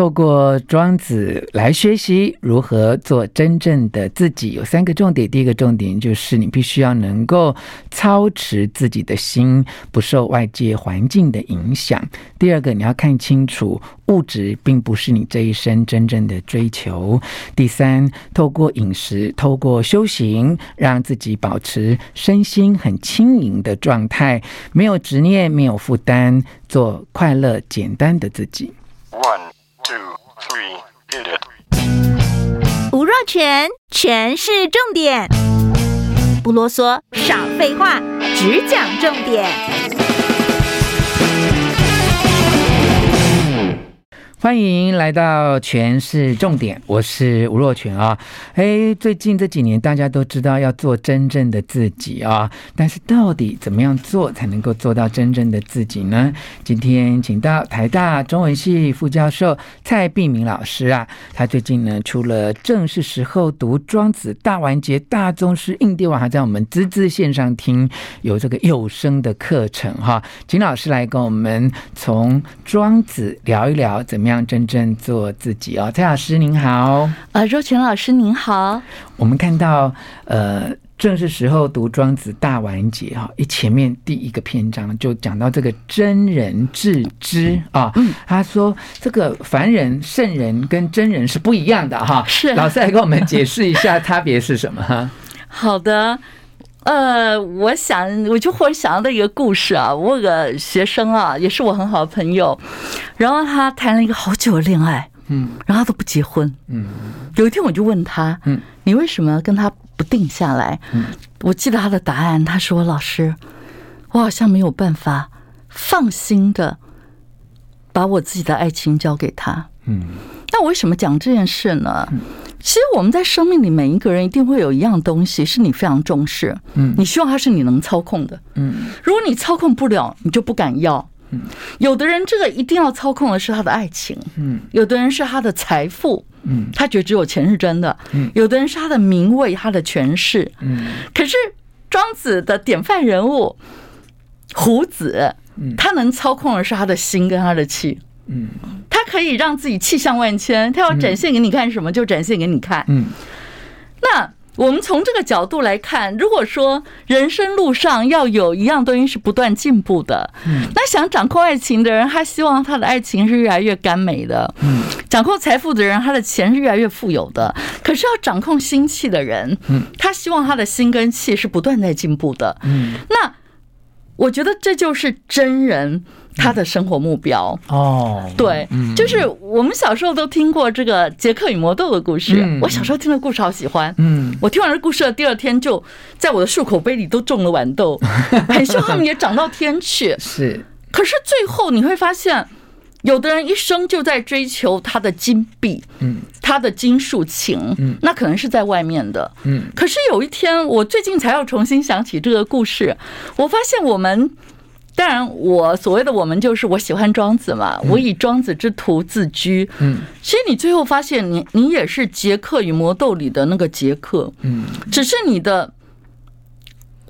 透过庄子来学习如何做真正的自己，有三个重点。第一个重点就是你必须要能够操持自己的心，不受外界环境的影响。第二个，你要看清楚物质并不是你这一生真正的追求。第三，透过饮食，透过修行，让自己保持身心很轻盈的状态，没有执念，没有负担，做快乐简单的自己。One, 吴若权，全是重点，不啰嗦，少废话，只讲重点。欢迎来到全是重点，我是吴若权啊。哎，最近这几年大家都知道要做真正的自己啊，但是到底怎么样做才能够做到真正的自己呢？今天请到台大中文系副教授蔡碧明老师啊，他最近呢出了《正是时候读庄子》大完结大宗师，硬碟网还在我们滋滋线上听，有这个有声的课程哈，请老师来跟我们从庄子聊一聊怎么样。让真正做自己哦，蔡老师您好，呃，若泉老师您好。我们看到，呃，正是时候读庄子大完结哈，一前面第一个篇章就讲到这个真人自知啊，嗯，他说这个凡人、圣人跟真人是不一样的哈，是老师来跟我们解释一下差别是什么哈？好的。呃，我想，我就忽然想到的一个故事啊，我有个学生啊，也是我很好的朋友，然后他谈了一个好久的恋爱，嗯，然后他都不结婚，嗯，有一天我就问他，嗯，你为什么跟他不定下来？嗯，我记得他的答案，他说：“老师，我好像没有办法放心的把我自己的爱情交给他。”嗯，那我为什么讲这件事呢？其实我们在生命里，每一个人一定会有一样东西是你非常重视，嗯，你希望它是你能操控的，嗯，如果你操控不了，你就不敢要，嗯，有的人这个一定要操控的是他的爱情，嗯，有的人是他的财富，嗯，他觉得只有钱是真的，嗯，有的人是他的名位、他的权势，嗯，可是庄子的典范人物胡子，他能操控的是他的心跟他的气。嗯，他可以让自己气象万千，他要展现给你看什么就展现给你看。嗯，那我们从这个角度来看，如果说人生路上要有一样东西是不断进步的，嗯，那想掌控爱情的人，他希望他的爱情是越来越甘美的。嗯，掌控财富的人，他的钱是越来越富有的。可是要掌控心气的人，嗯，他希望他的心跟气是不断在进步的。嗯，那我觉得这就是真人。他的生活目标。哦，对，就是我们小时候都听过这个杰克与魔豆的故事。我小时候听的故事好喜欢，嗯，我听完这故事的第二天就在我的漱口杯里都种了豌豆，很希望他们也长到天去。是，可是最后你会发现，有的人一生就在追求他的金币，嗯，他的金属情，嗯，那可能是在外面的，嗯。可是有一天，我最近才要重新想起这个故事，我发现我们。当然，我所谓的我们就是我喜欢庄子嘛，我以庄子之徒自居。嗯，其实你最后发现，你你也是杰克与魔豆里的那个杰克。嗯，只是你的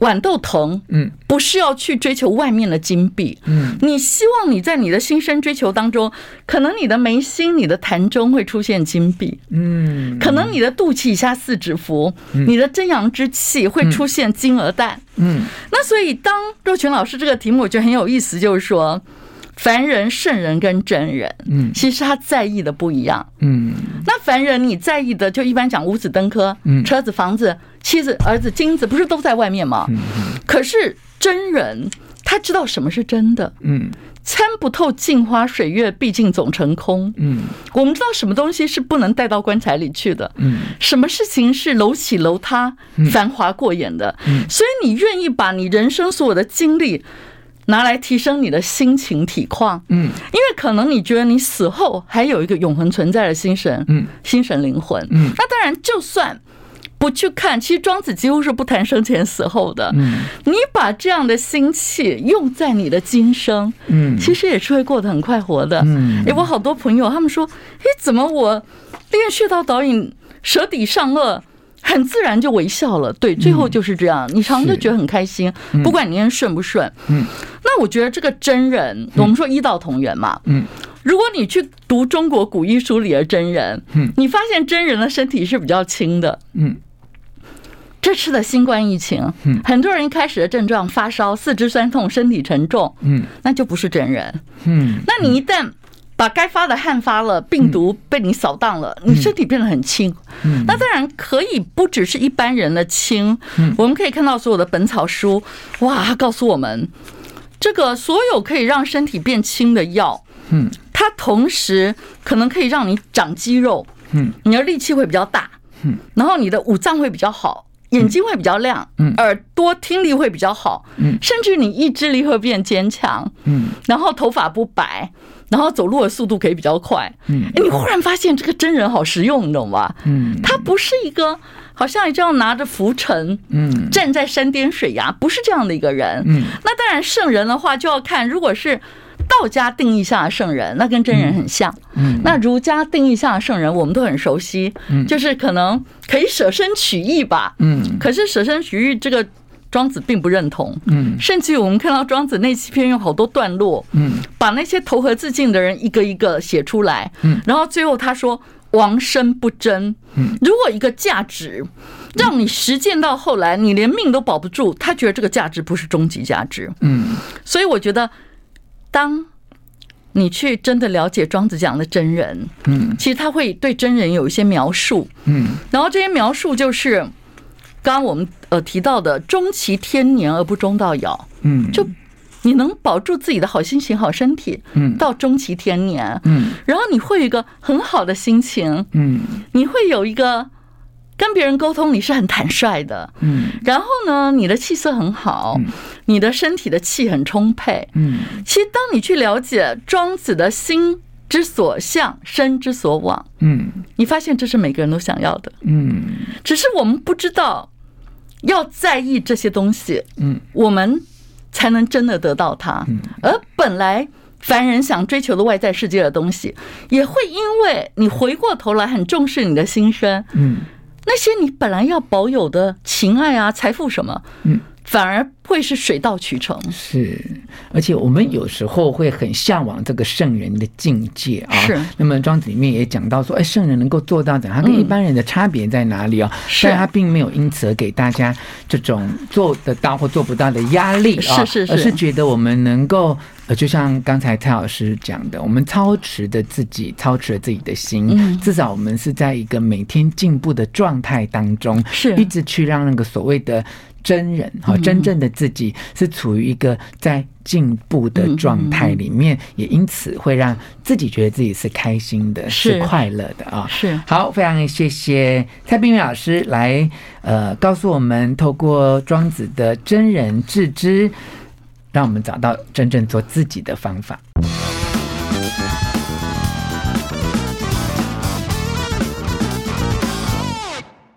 豌豆藤，嗯，不是要去追求外面的金币。嗯，你希望你在你的心生追求当中，可能你的眉心、你的潭中会出现金币。嗯，可能你的肚脐以下四指符，你的真阳之气会出现金鹅蛋。嗯，那所以当若群老师这个题目，我觉得很有意思，就是说，凡人、圣人跟真人，嗯，其实他在意的不一样，嗯，那凡人你在意的，就一般讲五子登科，嗯，车子、房子、妻子、儿子、金子，不是都在外面吗？嗯，可是真人他知道什么是真的，嗯。参不透镜花水月，毕竟总成空。嗯，我们知道什么东西是不能带到棺材里去的。嗯，什么事情是楼起楼塌、繁华过眼的。嗯，所以你愿意把你人生所有的精力拿来提升你的心情体况。嗯，因为可能你觉得你死后还有一个永恒存在的心神。嗯，心神灵魂。嗯，那当然就算。不去看，其实庄子几乎是不谈生前死后的。嗯，你把这样的心气用在你的今生，嗯，其实也是会过得很快活的。嗯，哎，我好多朋友他们说，哎，怎么我练穴道导引舌底上颚，很自然就微笑了？对，最后就是这样，你常常都觉得很开心，不管你念顺不顺。嗯，那我觉得这个真人，我们说医道同源嘛。嗯，如果你去读中国古医书里的真人，嗯，你发现真人的身体是比较轻的，嗯。这次的新冠疫情，嗯，很多人一开始的症状发烧、四肢酸痛、身体沉重，嗯，那就不是真人，嗯。那你一旦把该发的汗发了，病毒被你扫荡了，你身体变得很轻，嗯。那当然可以不只是一般人的轻，嗯，我们可以看到所有的本草书，哇，它告诉我们，这个所有可以让身体变轻的药，嗯，它同时可能可以让你长肌肉，嗯，你的力气会比较大，嗯，然后你的五脏会比较好。眼睛会比较亮，嗯，耳朵听力会比较好，嗯，甚至你意志力会变坚强，嗯，然后头发不白，然后走路的速度可以比较快，嗯，哎，你忽然发现这个真人好实用，你懂吗？嗯，他不是一个好像你这样拿着浮尘，嗯，站在山巅水崖，不是这样的一个人，嗯，那当然圣人的话就要看，如果是。道家定义下的圣人，那跟真人很像。嗯，那儒家定义下的圣人，我们都很熟悉。嗯，就是可能可以舍身取义吧。嗯，可是舍身取义这个庄子并不认同。嗯，甚至于我们看到庄子那七篇有好多段落，嗯，把那些投河自尽的人一个一个写出来。嗯，然后最后他说：“亡身不争。”嗯，如果一个价值让你实践到后来，你连命都保不住，他觉得这个价值不是终极价值。嗯，所以我觉得。当你去真的了解庄子讲的真人，嗯，其实他会对真人有一些描述，嗯，然后这些描述就是刚刚我们呃提到的“终其天年而不终道遥”，嗯，就你能保住自己的好心情、好身体，嗯，到终其天年，嗯，然后你会有一个很好的心情，嗯，你会有一个。跟别人沟通，你是很坦率的，嗯，然后呢，你的气色很好，你的身体的气很充沛，嗯，其实当你去了解庄子的心之所向，身之所往，嗯，你发现这是每个人都想要的，嗯，只是我们不知道要在意这些东西，嗯，我们才能真的得到它，而本来凡人想追求的外在世界的东西，也会因为你回过头来很重视你的心声，嗯。那些你本来要保有的情爱啊、财富什么，嗯，反而会是水到渠成。是，而且我们有时候会很向往这个圣人的境界啊。是。那么庄子里面也讲到说，哎，圣人能够做到怎样？他跟一般人的差别在哪里啊？是。但他并没有因此而给大家这种做得到或做不到的压力啊。是是是。而是觉得我们能够。呃，就像刚才蔡老师讲的，我们操持的自己，操持了自己的心，至少我们是在一个每天进步的状态当中，是一直去让那个所谓的真人哈，真正的自己是处于一个在进步的状态里面，也因此会让自己觉得自己是开心的，是快乐的啊。是好，非常谢谢蔡冰云老师来呃告诉我们，透过庄子的真人自知。让我们找到真正做自己的方法。